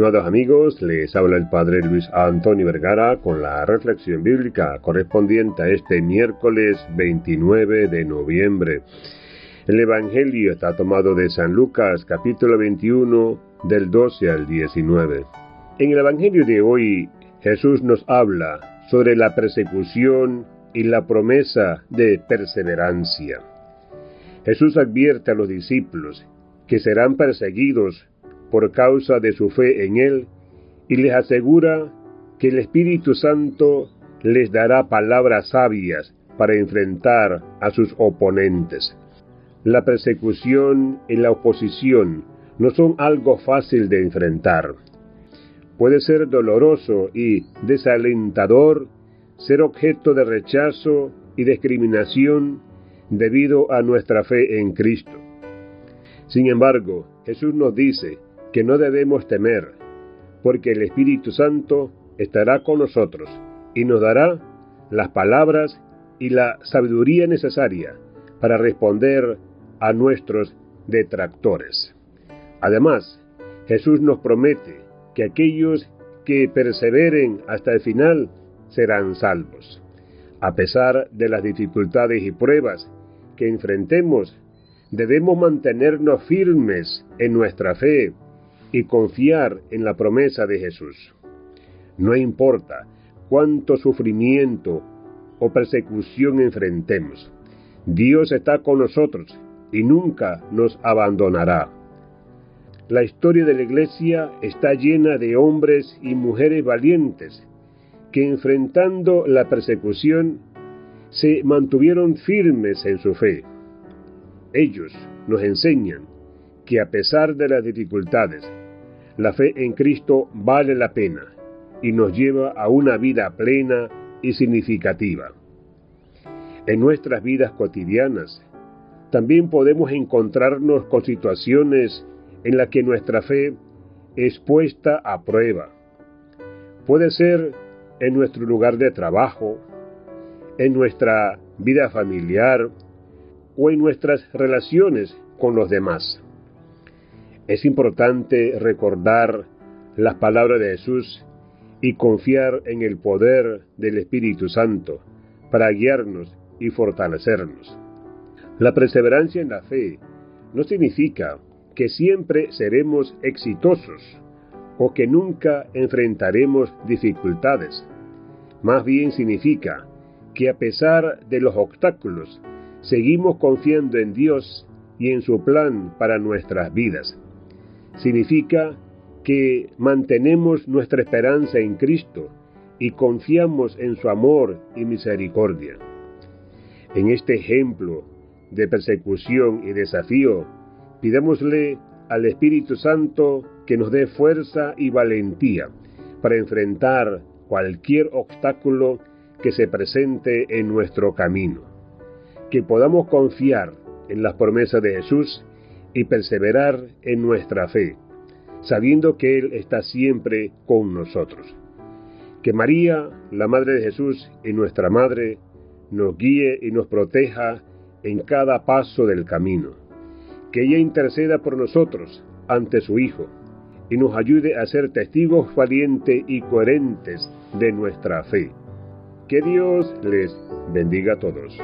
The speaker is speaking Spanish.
Estimados amigos, les habla el Padre Luis Antonio Vergara con la reflexión bíblica correspondiente a este miércoles 29 de noviembre. El Evangelio está tomado de San Lucas capítulo 21 del 12 al 19. En el Evangelio de hoy Jesús nos habla sobre la persecución y la promesa de perseverancia. Jesús advierte a los discípulos que serán perseguidos por causa de su fe en Él y les asegura que el Espíritu Santo les dará palabras sabias para enfrentar a sus oponentes. La persecución y la oposición no son algo fácil de enfrentar. Puede ser doloroso y desalentador ser objeto de rechazo y discriminación debido a nuestra fe en Cristo. Sin embargo, Jesús nos dice que no debemos temer, porque el Espíritu Santo estará con nosotros y nos dará las palabras y la sabiduría necesaria para responder a nuestros detractores. Además, Jesús nos promete que aquellos que perseveren hasta el final serán salvos. A pesar de las dificultades y pruebas que enfrentemos, debemos mantenernos firmes en nuestra fe y confiar en la promesa de Jesús. No importa cuánto sufrimiento o persecución enfrentemos, Dios está con nosotros y nunca nos abandonará. La historia de la Iglesia está llena de hombres y mujeres valientes que enfrentando la persecución se mantuvieron firmes en su fe. Ellos nos enseñan que a pesar de las dificultades, la fe en Cristo vale la pena y nos lleva a una vida plena y significativa. En nuestras vidas cotidianas, también podemos encontrarnos con situaciones en las que nuestra fe es puesta a prueba. Puede ser en nuestro lugar de trabajo, en nuestra vida familiar o en nuestras relaciones con los demás. Es importante recordar las palabras de Jesús y confiar en el poder del Espíritu Santo para guiarnos y fortalecernos. La perseverancia en la fe no significa que siempre seremos exitosos o que nunca enfrentaremos dificultades. Más bien significa que a pesar de los obstáculos, seguimos confiando en Dios y en su plan para nuestras vidas. Significa que mantenemos nuestra esperanza en Cristo y confiamos en su amor y misericordia. En este ejemplo de persecución y desafío, pidámosle al Espíritu Santo que nos dé fuerza y valentía para enfrentar cualquier obstáculo que se presente en nuestro camino. Que podamos confiar en las promesas de Jesús y perseverar en nuestra fe, sabiendo que Él está siempre con nosotros. Que María, la Madre de Jesús y nuestra Madre, nos guíe y nos proteja en cada paso del camino. Que ella interceda por nosotros ante su Hijo y nos ayude a ser testigos valientes y coherentes de nuestra fe. Que Dios les bendiga a todos.